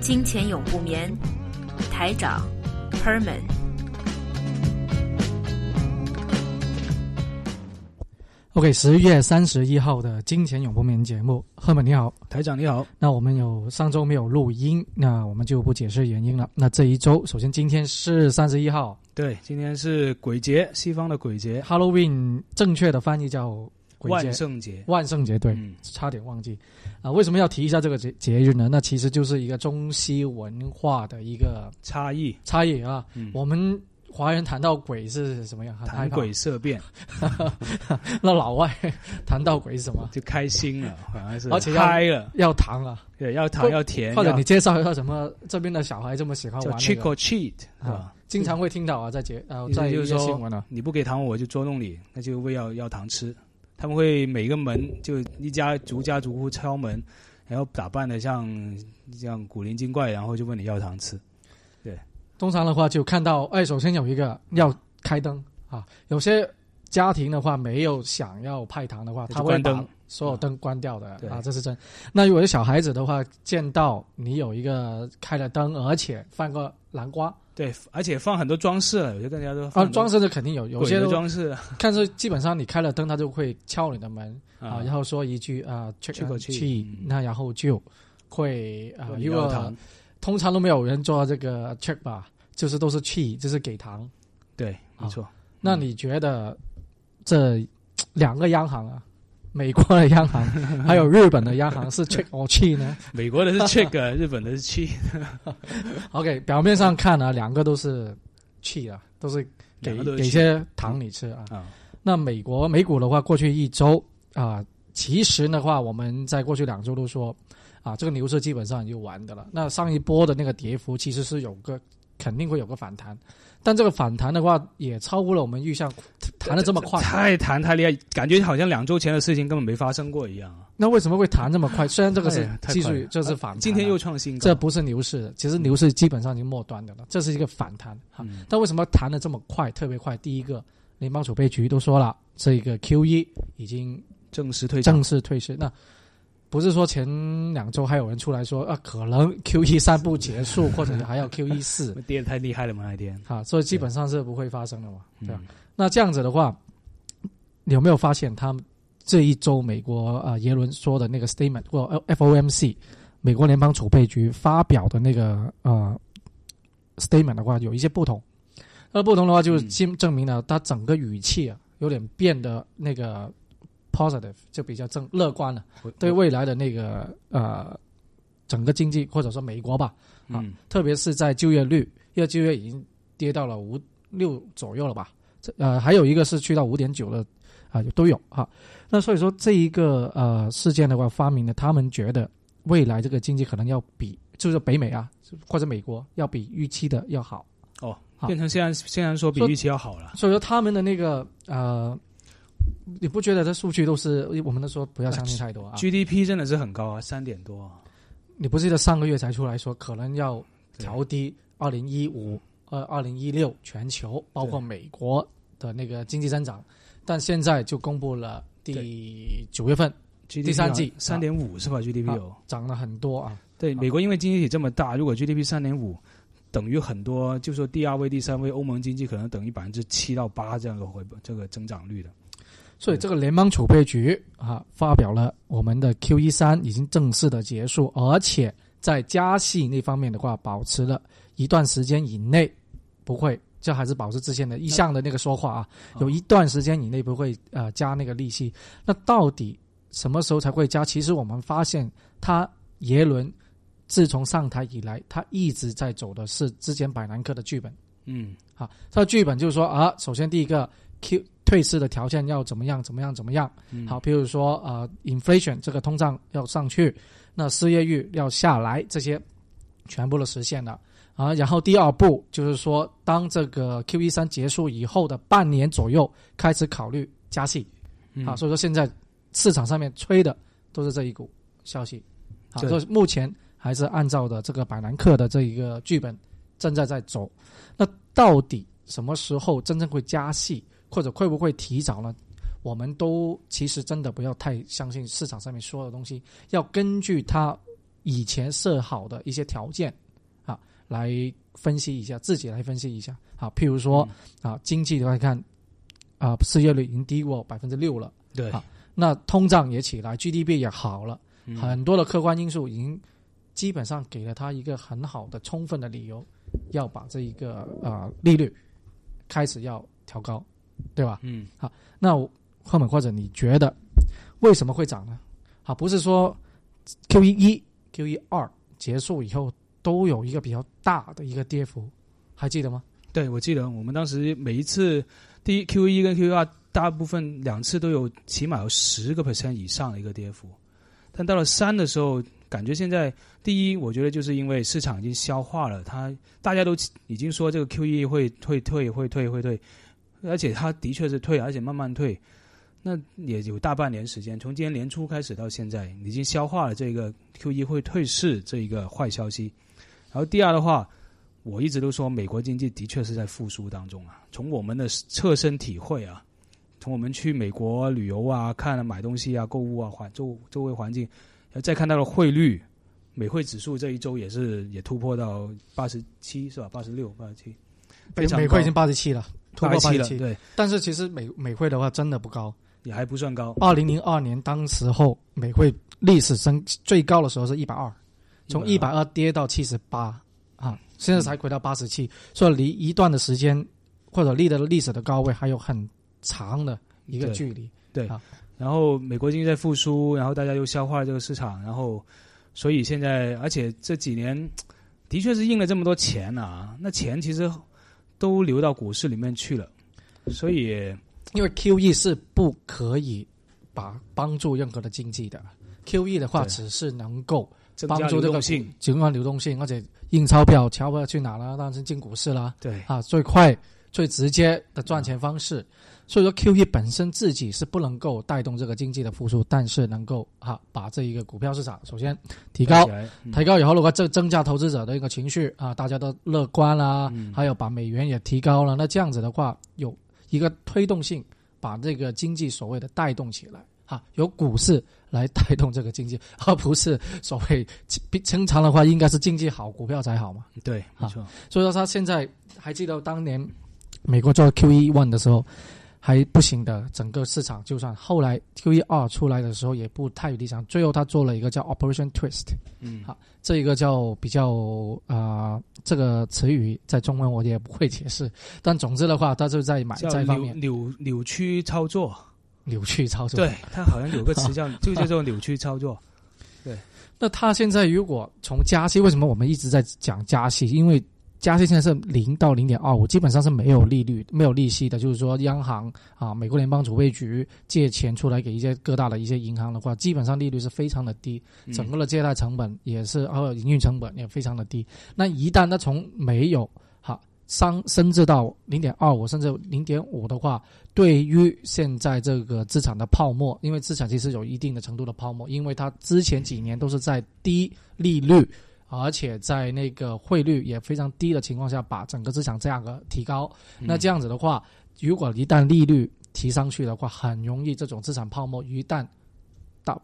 金钱永不眠，台长 Herman。OK，十月三十一号的金钱永不眠节目，Herman 你好，台长你好。那我们有上周没有录音，那我们就不解释原因了。那这一周，首先今天是三十一号，对，今天是鬼节，西方的鬼节，Halloween，正确的翻译叫。万圣节，万圣节，对，差点忘记啊！为什么要提一下这个节节日呢？那其实就是一个中西文化的一个差异，差异啊。我们华人谈到鬼是什么样？谈鬼色变。那老外 谈到鬼是什么？就开心了，反而是而且嗨了，要糖啊，对，要糖要甜。或者你介绍一下什么？这边的小孩这么喜欢玩 trick or treat 啊？经常会听到啊，在节啊，在一些新闻啊，你不给糖我就捉弄你，那就为要要糖吃。他们会每个门就一家逐家逐户敲门，然后打扮的像像古灵精怪，然后就问你要糖吃。对，通常的话就看到，哎，首先有一个要开灯啊，有些家庭的话没有想要派糖的话，他会把所有灯关掉的啊，这是真。那如果是小孩子的话，见到你有一个开了灯，而且放个南瓜。对，而且放很多装饰了，有些大家都。啊，装饰的肯定有，有些装饰。看是基本上你开了灯，他就会敲你的门啊，然后说一句啊，check 去，那然后就会啊，如果通常都没有人做这个 check 吧，就是都是去，就是给糖。对，没错。那你觉得这两个央行啊？美国的央行 还有日本的央行是 check or cheat 呢？美国的是 check，日本的是 cheat。OK，表面上看呢，两个都是 cheat 啊，都是给给些糖你吃啊。那美国美股的话，过去一周啊，其实的话，我们在过去两周都说啊，这个牛市基本上就完的了。那上一波的那个跌幅其实是有个肯定会有个反弹。但这个反弹的话，也超乎了我们预想，弹的这么快，太弹太厉害，感觉好像两周前的事情根本没发生过一样。那为什么会弹这么快？虽然这个是技术，这是反，今天又创新，这不是牛市，其实牛市基本上已经末端的了，这是一个反弹哈。但为什么弹的这么快，特别快？第一个，联邦储备局都说了，这个 Q E 已经正式退正式退市，那。不是说前两周还有人出来说啊，可能 Q E 三不结束，或者还要 Q E 四，跌的太厉害了嘛那天，啊，所以基本上是不会发生的嘛，对吧？那这样子的话，有没有发现他们这一周美国啊耶伦说的那个 statement 或 F O M C 美国联邦储备局发表的那个呃 statement 的话有一些不同，那不同的话就是证证明了他整个语气啊有点变得那个。Positive 就比较正乐观了，对未来的那个呃整个经济或者说美国吧啊，特别是在就业率，因为就业已经跌到了五六左右了吧，这呃还有一个是去到五点九了啊，都有哈。那所以说这一个呃事件的话，发明了他们觉得未来这个经济可能要比就是北美啊或者美国要比预期的要好哦，变成现在现在说比预期要好了。所以说他们的那个呃。你不觉得这数据都是我们都说不要相信太多啊？GDP 真的是很高啊，三点多。啊。你不记得上个月才出来说可能要调低二零一五、呃二零一六全球包括美国的那个经济增长，但现在就公布了第九月份 G 第三季三点五是吧？GDP 有涨了很多啊。对，美国因为经济体这么大，如果 GDP 三点五，等于很多，就说第二位、第三位欧盟经济可能等于百分之七到八这样的回这个增长率的。所以这个联邦储备局啊发表了我们的 Q E 三已经正式的结束，而且在加息那方面的话，保持了一段时间以内不会，这还是保持之前的一向的那个说话啊，有一段时间以内不会呃加那个利息。那到底什么时候才会加？其实我们发现，他耶伦自从上台以来，他一直在走的是之前百南克的剧本。嗯，好，他的剧本就是说啊，首先第一个 Q。退市的条件要怎么样？怎么样？怎么样？好，比如说呃，inflation 这个通胀要上去，那失业率要下来，这些全部都实现了啊。然后第二步就是说，当这个 Q E 三结束以后的半年左右，开始考虑加息嗯啊。所以说现在市场上面吹的都是这一股消息啊。对所以目前还是按照的这个百兰克的这一个剧本正在在走。那到底什么时候真正会加息，或者会不会提早呢？我们都其实真的不要太相信市场上面说的东西，要根据它以前设好的一些条件啊来分析一下，自己来分析一下啊。譬如说嗯啊，经济的话看啊，失业率已经低过百分之六了，对啊那通胀也起来，GDP 也好了，嗯很多的客观因素已经基本上给了他一个很好的、充分的理由，要把这一个啊利率开始要调高，对吧？嗯好那我后面或者你觉得为什么会涨呢？好，不是说 Q 一一、Q 一二结束以后都有一个比较大的一个跌幅，还记得吗？对，我记得我们当时每一次第一 Q 一跟 Q 二，大部分两次都有起码有十个 percent 以上的一个跌幅，但到了三的时候，感觉现在第一，我觉得就是因为市场已经消化了，它大家都已经说这个 Q 一会退退会退会退，而且它的确是退，而且慢慢退。那也有大半年时间，从今年年初开始到现在，已经消化了这个 Q 一会退市这一个坏消息。然后第二的话，我一直都说美国经济的确是在复苏当中啊。从我们的侧身体会啊，从我们去美国旅游啊、看买东西啊、购物啊、环周周围环境，再看到了汇率，美汇指数这一周也是也突破到八十七是吧？八十六、八十七，美汇已经八十七了，突破八87了。对，但是其实美美汇的话真的不高。也还不算高。二零零二年当时候美汇历史升最高的时候是一百二，从一百二跌到七十八啊，现在才回到八十七，所以离一段的时间或者离的历史的高位还有很长的一个距离。对啊，然后美国经济在复苏，然后大家又消化了这个市场，然后所以现在，而且这几年的确是印了这么多钱啊，那钱其实都流到股市里面去了，所以因为 QE 是不可以把帮助任何的经济的，QE 的话只是能够帮助这个流动性，尽管流动性，而且印钞票，钞票去哪了？当然是进股市啦。对啊，最快、最直接的赚钱方式。所以说，QE 本身自己是不能够带动这个经济的复苏，但是能够哈、把这一个股票市场首先提高提高以后的话，增增加投资者的一个情绪啊，大家都乐观啦，嗯。还有把美元也提高了，那这样子的话，有一个推动性，把这个经济所谓的带动起来。啊，由股市来带动这个经济，而不是所谓正常的话，应该是经济好，股票才好嘛。对，没错，所以说他现在还记得当年美国做 QE one 的时候还不行的，整个市场就算后来 QE 二出来的时候也不太理想，最后他做了一个叫 Operation Twist，嗯，好这一个叫比较啊、呃这个词语在中文我也不会解释，但总之的话，他就在买叫扭债方面。扭扭曲操作，扭曲操作。对，他好像有个词叫 就叫做扭曲操作，对。那他现在如果从加息，为什么我们一直在讲加息？因为加息现在是零到零点二五，基本上是没有利率、没有利息的。就是说，央行啊，美国联邦储备局借钱出来给一些各大的一些银行的话，基本上利率是非常的低，嗯整个的借贷成本也是，还有营运成本也非常的低。那一旦它从没有哈上升至到零点二五甚至零点五的话，对于现在这个资产的泡沫，因为资产其实有一定的程度的泡沫，因为它之前几年都是在低利率，而且在那个汇率也非常低的情况下，把整个资产价格提高。那这样子的话，如果一旦利率提上去的话，很容易这种资产泡沫一旦到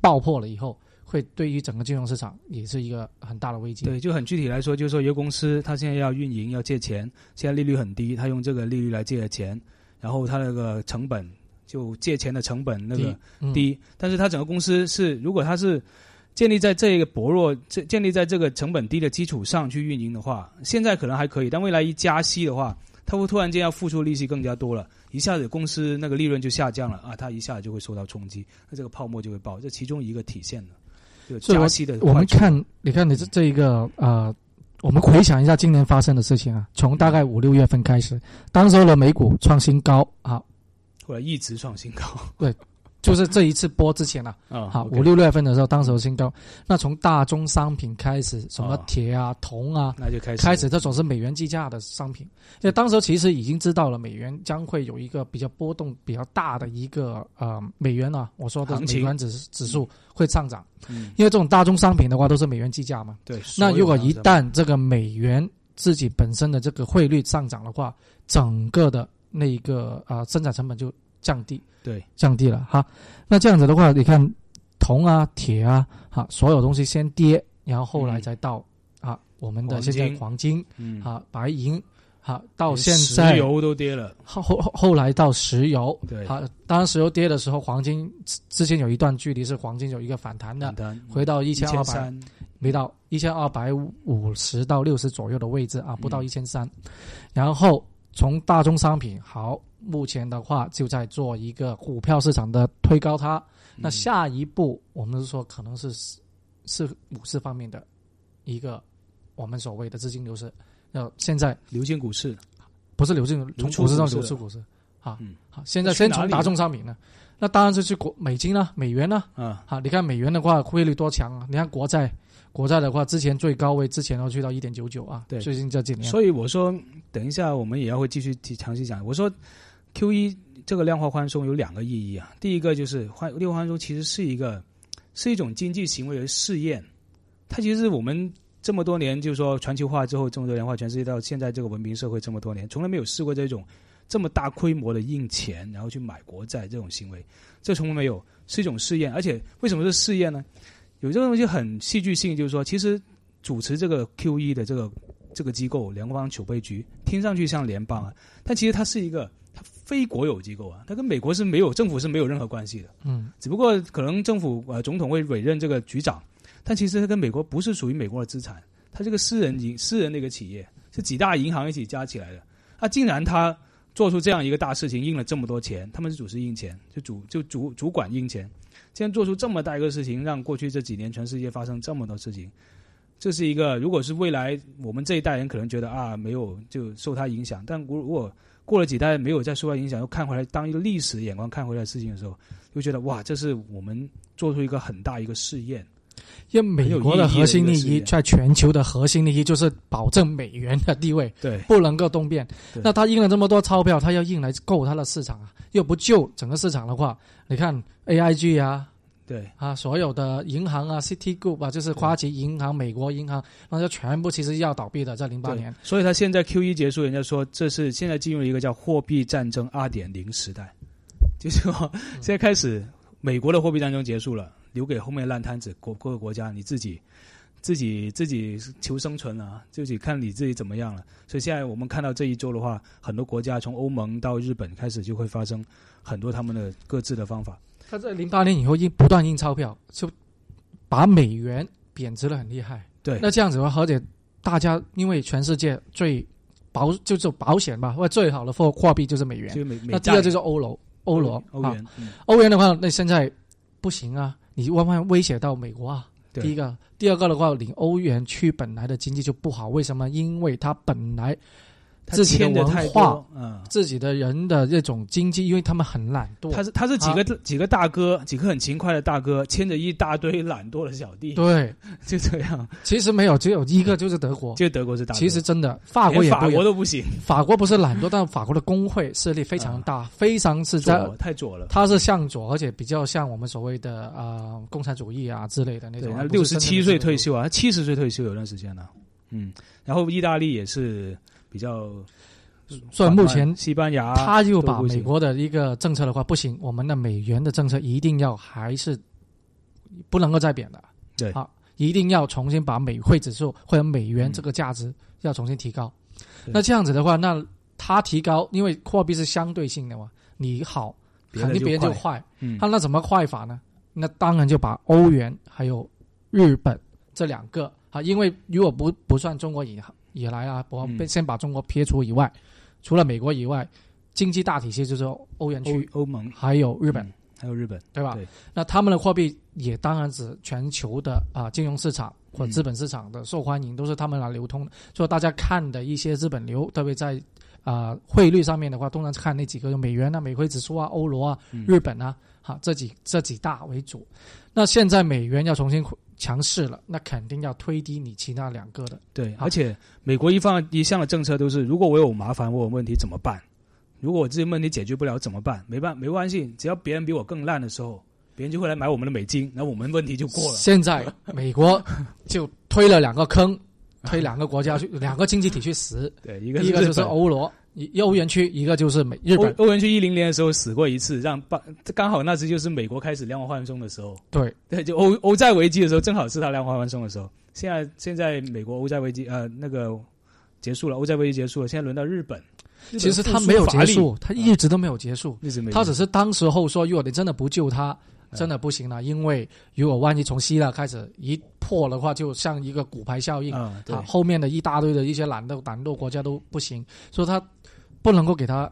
爆破了以后，会对于整个金融市场也是一个很大的危机。对，就很具体来说，就是说一个公司它现在要运营要借钱，现在利率很低，它用这个利率来借的钱，然后它那个成本就借钱的成本那个嗯低，但是它整个公司是如果它是建立在这个薄弱、这建立在这个成本低的基础上去运营的话，现在可能还可以，但未来一加息的话，它会突然间要付出利息更加多了，一下子公司那个利润就下降了啊，它一下子就会受到冲击，那这个泡沫就会爆，这其中一个体现的，加息的我们看，你看你这这一个呃，我们回想一下今年发生的事情啊，从大概五六月份开始，当时候的美股创新高啊，后来一直创新高，就是这一次播之前啊，啊，好五六月份的时候，当时有新高。那从大宗商品开始，什么哦铁啊、铜啊，那就开始开始这种是美元计价的商品，因为当时其实已经知道了美元将会有一个比较波动比较大的一个呃美元啊，我说的美元指指数会上涨，嗯，因为这种大宗商品的话都是美元计价嘛。对。那如果一旦这个美元自己本身的这个汇率上涨的话，整个的那一个啊、呃生产成本就降低对。降低了哈。那这样子的话，你看铜啊、铁啊，哈，所有东西先跌，然后后来嗯再到、啊我们的黄现在金黄金嗯，啊、白银啊，到现在石油都跌了，后后后来到石油，对。啊，当然石油跌的时候，黄金之之前有一段距离是黄金有一个反弹的回到一一千二百三，没到一千二百五十到六十左右的位置啊，不到嗯。一千三。然后从大宗商品，好，目前的话就在做一个股票市场的推高它。那嗯下一步，我们是说可能是是股市方面的一个我们所谓的资金流失。那现在流进股市，不是流进从股市上股市了流出股市啊嗯，好，现在先从大宗商品呢，那当然是去国美金啊、美元啊，啊，好，你看美元的话汇率多强啊！你看国债，国债的话之前最高位之前要去到一点九九啊，对最近这几年，所以我说，等一下我们也要会继续提详细讲。我说，Q 一这个量化宽松有两个意义啊，第一个就是宽量化宽松其实是一个是一种经济行为的试验，它其实是我们这么多年就是说全球化之后这么多年化，全世界到现在这个文明社会这么多年，从来没有试过这种这么大规模的印钱，然后去买国债这种行为，这从来没有，是一种试验。而且为什么是试验呢？有这个东西很戏剧性，就是说，其实主持这个 Q E 的这个这个机构联邦储备局，听上去像联邦啊，但其实它是一个它非国有机构啊，它跟美国是没有政府是没有任何关系的。嗯，只不过可能政府呃总统会委任这个局长，但其实它跟美国不是属于美国的资产，它这个私人银私人的一个企业，是几大银行一起加起来的。啊，竟然他做出这样一个大事情，印了这么多钱，他们是主持印钱，就主就主主管印钱，竟然做出这么大一个事情，让过去这几年全世界发生这么多事情，这是一个如果是未来我们这一代人可能觉得啊没有就受他影响，但如果过了几代没有再受它影响，又看回来当一个历史眼光看回来事情的时候，就觉得哇，这是我们做出一个很大一个试验。因为美国的核心利益在全球的核心利益就是保证美元的地位 对。不能够动变。那他印了这么多钞票，他要印来够他的市场啊，又不救整个市场的话，你看 AIG 啊对。啊，所有的银行啊，City Group 啊，就是花旗银行、美国银行，那就全部其实要倒闭的，在零八年。所以他现在 Q 一结束，人家说这是现在进入一个叫货币战争二点零时代，就是说现在开始美国的货币战争结束了，留给后面烂摊子国各个国家你自己自己自己求生存啊，自己看你自己怎么样了。所以现在我们看到这一周的话，很多国家从欧盟到日本开始就会发生很多他们的各自的方法。他在零八年以后印不断印钞票，就把美元贬值了很厉害。对，那这样子的话，而且大家因为全世界最保就是保险吧，或者最好的货货币就是美元那第二债就是欧罗，欧罗啊，欧元，嗯欧元的话，那现在不行啊，你万万威胁到美国啊。对第一个，第二个的话，你欧元区本来的经济就不好，为什么？因为它本来他自己的文化多，嗯。自己的人的这种经济，因为他们很懒惰，他是他是几个、几个大哥，几个很勤快的大哥，牵着一大堆懒惰的小弟，对，就这样。其实没有，只有一个就是德国。就德国是大，其实真的，法国也法。国都不行，法国不是懒惰，但法国的工会势力非常大，非常是在，左太左了。它是向左，而且比较像我们所谓的呃共产主义啊之类的那，种。六十七岁退休啊，他七十岁退休有段时间了。嗯，然后意大利也是比较，所以目前西班牙他就把美国的一个政策的话，不行，我们的美元的政策一定要还是不能够再贬的。对啊，一定要重新把美汇指数或者美元嗯这个价值要重新提高。对那这样子的话，那它提高，因为货币是相对性的嘛，你好，肯定别人就。坏。嗯它那怎么坏法呢？那当然就把欧元还有日本这两个啊，因为如果不不算中国以以来啊，我们先把中国撇除以外，除了美国以外，经济大体系就是欧元区欧欧盟、还有日本，嗯还有日本，对吧？对那他们的货币也当然指全球的啊金融市场或资本市场的受欢迎，都是他们来流通的。所以大家看的一些资本流，特别在啊汇率上面的话，通常看那几个，有美元啊、美汇指数啊、欧罗啊、嗯日本啊，好这几这几大为主。那现在美元要重新强势了，那肯定要推低你其他两个的。对，而且美国一方一向的政策都是，如果我有麻烦，我有问题怎么办？如果我这些问题解决不了怎么办？没办没关系，只要别人比我更烂的时候，别人就会来买我们的美金，那我们问题就过了。现在美国就推了两个坑，推两个国家去，两个经济体去死，对，一个一个就是欧罗、一欧元区，一个就是美日本。欧欧元区一零年的时候死过一次，让把刚好那次就是美国开始量化宽松的时候，对，对，就欧欧债危机的时候，正好是他量化宽松的时候。现在现在美国欧债危机呃那个结束了，欧债危机结束了，现在轮到日本。其实他没有，结束，他一直都没有结束。一直没有。他只是当时候说，如果你真的不救他，嗯真的不行了，因为如果万一从希腊开始一破的话，就像一个骨牌效应，啊，后面的一大堆的一些懒惰懒惰国家都不行，所以他不能够给他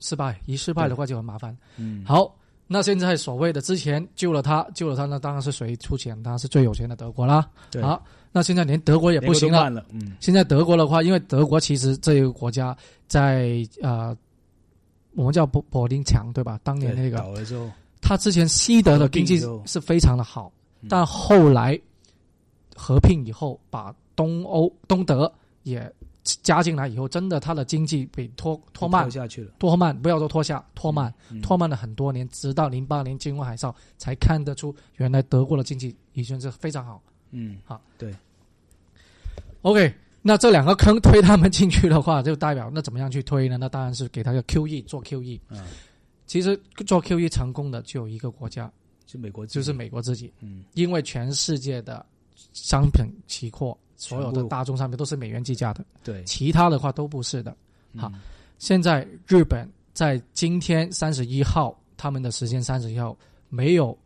失败，一失败的话就很麻烦。嗯，好，那现在所谓的之前救了他，救了他，那当然是谁出钱？当然是最有钱的德国啦。对，好，那现在连德国也也不行了。了，嗯，现在德国的话，因为德国其实这个国家在呃，我们叫柏柏林墙对吧？当年那个。倒了之后，他之前西德的经济是非常的好，嗯。但后来合并以后，把东欧、东德也加进来以后，真的他的经济被拖拖慢跳，下去了，拖慢，不要说拖下，拖慢，嗯。拖慢了很多年，直到零八年金融海啸才看得出，原来德国的经济已经是非常好。嗯，好，对。OK，那这两个坑推他们进去的话，就代表那怎么样去推呢？那当然是给他个 QE 做 QE。嗯，其实做 QE 成功的就有一个国家，就美国就是，美国自己，嗯，因为全世界的商品期货，所有的大宗商品都是美元计价的，对，其他的话都不是的。好嗯，现在日本在今天三十一号，他们的时间三十一号没有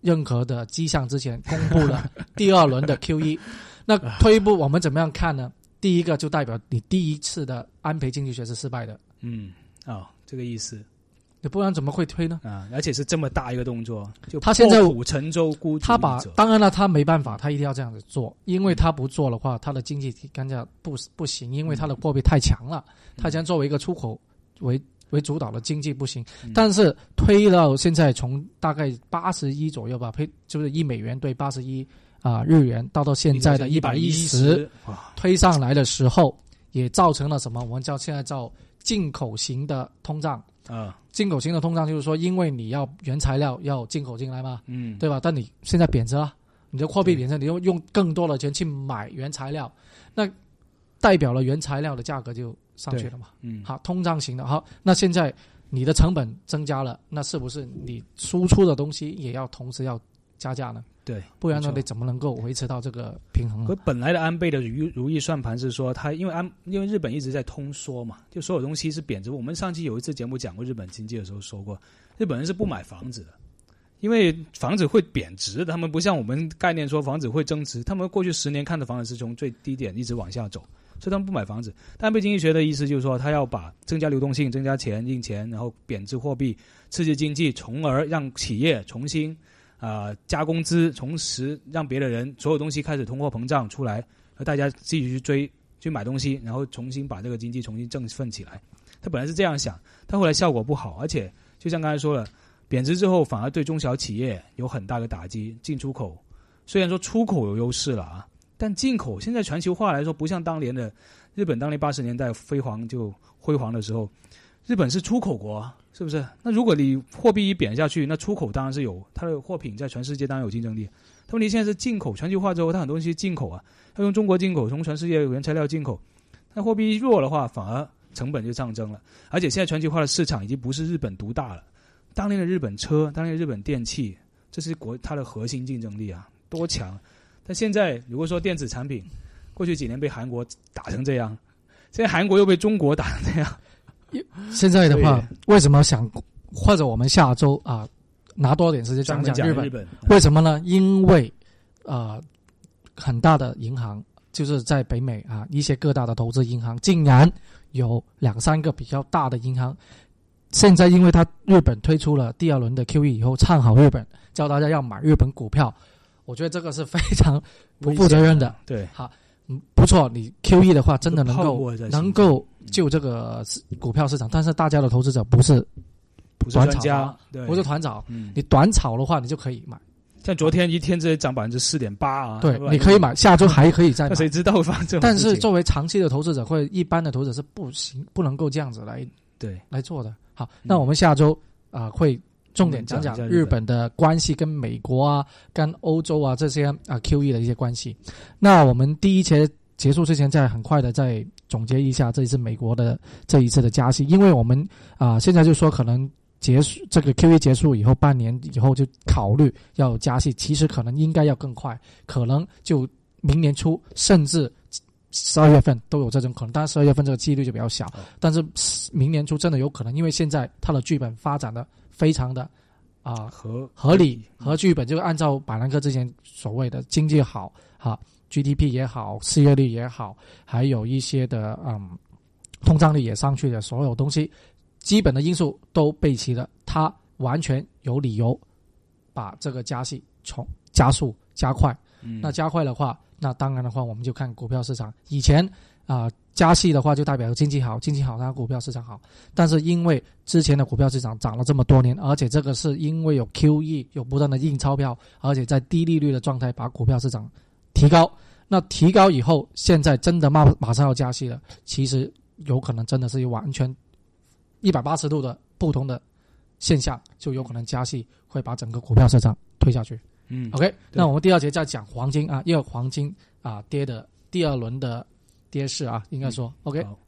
任何的迹象之前，公布了第二轮的 QE。那退一步，我们怎么样看呢？第一个就代表你第一次的安倍经济学是失败的，嗯，哦，这个意思。你不然怎么会推呢？啊，而且是这么大一个动作，就他现在破釜沉舟，孤他把当然了，他没办法，他一定要这样子做，因为他不做的话，他的经济体更加不不行，因为他的货币太强了，他将作为一个出口为为主导的经济不行。嗯。但是推到现在，从大概八十一左右吧，推就是一美元兑八十一啊日元，到到现在的一百一十，推上来的时候，也造成了什么？我们叫现在叫进口型的通胀。啊，进口型的通胀就是说，因为你要原材料要进口进来嘛，嗯，对吧？但你现在贬值了，你的货币贬值，你用用更多的钱去买原材料，那代表了原材料的价格就上去了嘛。嗯，好，通胀型的。好，那现在你的成本增加了，那是不是你输出的东西也要同时要加价呢？对，不然呢，你怎么能够维持到这个平衡可呢？本来的安倍的如如意算盘是说，他因为安因为日本一直在通缩嘛，就所有东西是贬值。我们上期有一次节目讲过日本经济的时候说过，日本人是不买房子的，因为房子会贬值。他们不像我们概念说房子会增值，他们过去十年看的房子是从最低点一直往下走，所以他们不买房子。但安倍经济学的意思就是说，他要把增加流动性、增加钱、印钱，然后贬值货币，刺激经济，从而让企业重新。啊、加工资，同时让别的人所有东西开始通货膨胀出来，和大家自己去追去买东西，然后重新把这个经济重新振奋起来。他本来是这样想，但后来效果不好，而且就像刚才说了，贬值之后反而对中小企业有很大的打击。进出口虽然说出口有优势了啊，但进口现在全球化来说，不像当年的日本当年八十年代辉煌就辉煌的时候，日本是出口国啊，是不是？那如果你货币一贬下去，那出口当然是有它的货品在全世界当然有竞争力。但问题现在是进口全球化之后，它很多东西进口啊，要用中国进口，从全世界原材料进口。那货币弱的话，反而成本就上升了。而且现在全球化的市场已经不是日本独大了，当年的日本车，当年的日本电器，这是国它的核心竞争力啊，多强！但现在如果说电子产品，过去几年被韩国打成这样，现在韩国又被中国打成这样，现在的话，为什么想或者我们下周啊拿多点时间讲讲讲日本？日本，为什么呢？因为呃，很大的银行就是在北美啊，一些各大的投资银行，竟然有两三个比较大的银行，现在因为他日本推出了第二轮的 QE 以后，唱好日本，叫大家要买日本股票，我觉得这个是非常 不负责任的。对，嗯不错，你 QE 的话真的能够能够救这个股票市场，但是大家的投资者不是不是短炒专家，对，不是团炒，嗯，你短炒的话你就可以买，像昨天一天之内涨百分之四点八啊，对你可以买，下周还可以再买。谁知道反正但是作为长期的投资者或者一般的投资者是不行，不能够这样子来对。来做的。好，那我们下周啊、会重点讲讲日日本的关系跟美国啊、跟欧洲啊这些啊 QE 的一些关系。那我们第一节结束之前，再很快的再总结一下这一次美国的这一次的加息，因为我们啊、现在就说可能。结束这个 QE 结束以后，半年以后就考虑要加息，其实可能应该要更快，可能就明年初甚至十二月份都有这种可能，但是十二月份这个几率就比较小。哦但是明年初真的有可能，因为现在它的剧本发展的非常的啊、合合理和剧本，就是按照板蓝科之前所谓的经济好哈、GDP 也好，失业率也好，还有一些的嗯通胀率也上去的所有东西，基本的因素都备齐了，它完全有理由把这个加息从加速加快。嗯那加快的话，那当然的话，我们就看股票市场。以前啊、加息的话就代表经济好，经济好，它股票市场好。但是因为之前的股票市场涨了这么多年，而且这个是因为有 QE，有不断的印钞票，而且在低利率的状态把股票市场提高。那提高以后，现在真的马马上要加息了，其实有可能真的是完全一百八十度的不同的现象，就有可能加息会把整个股票市场推下去。嗯 OK，那我们第二节再讲黄金啊，因为黄金啊跌的第二轮的跌势啊，应该说、OK 好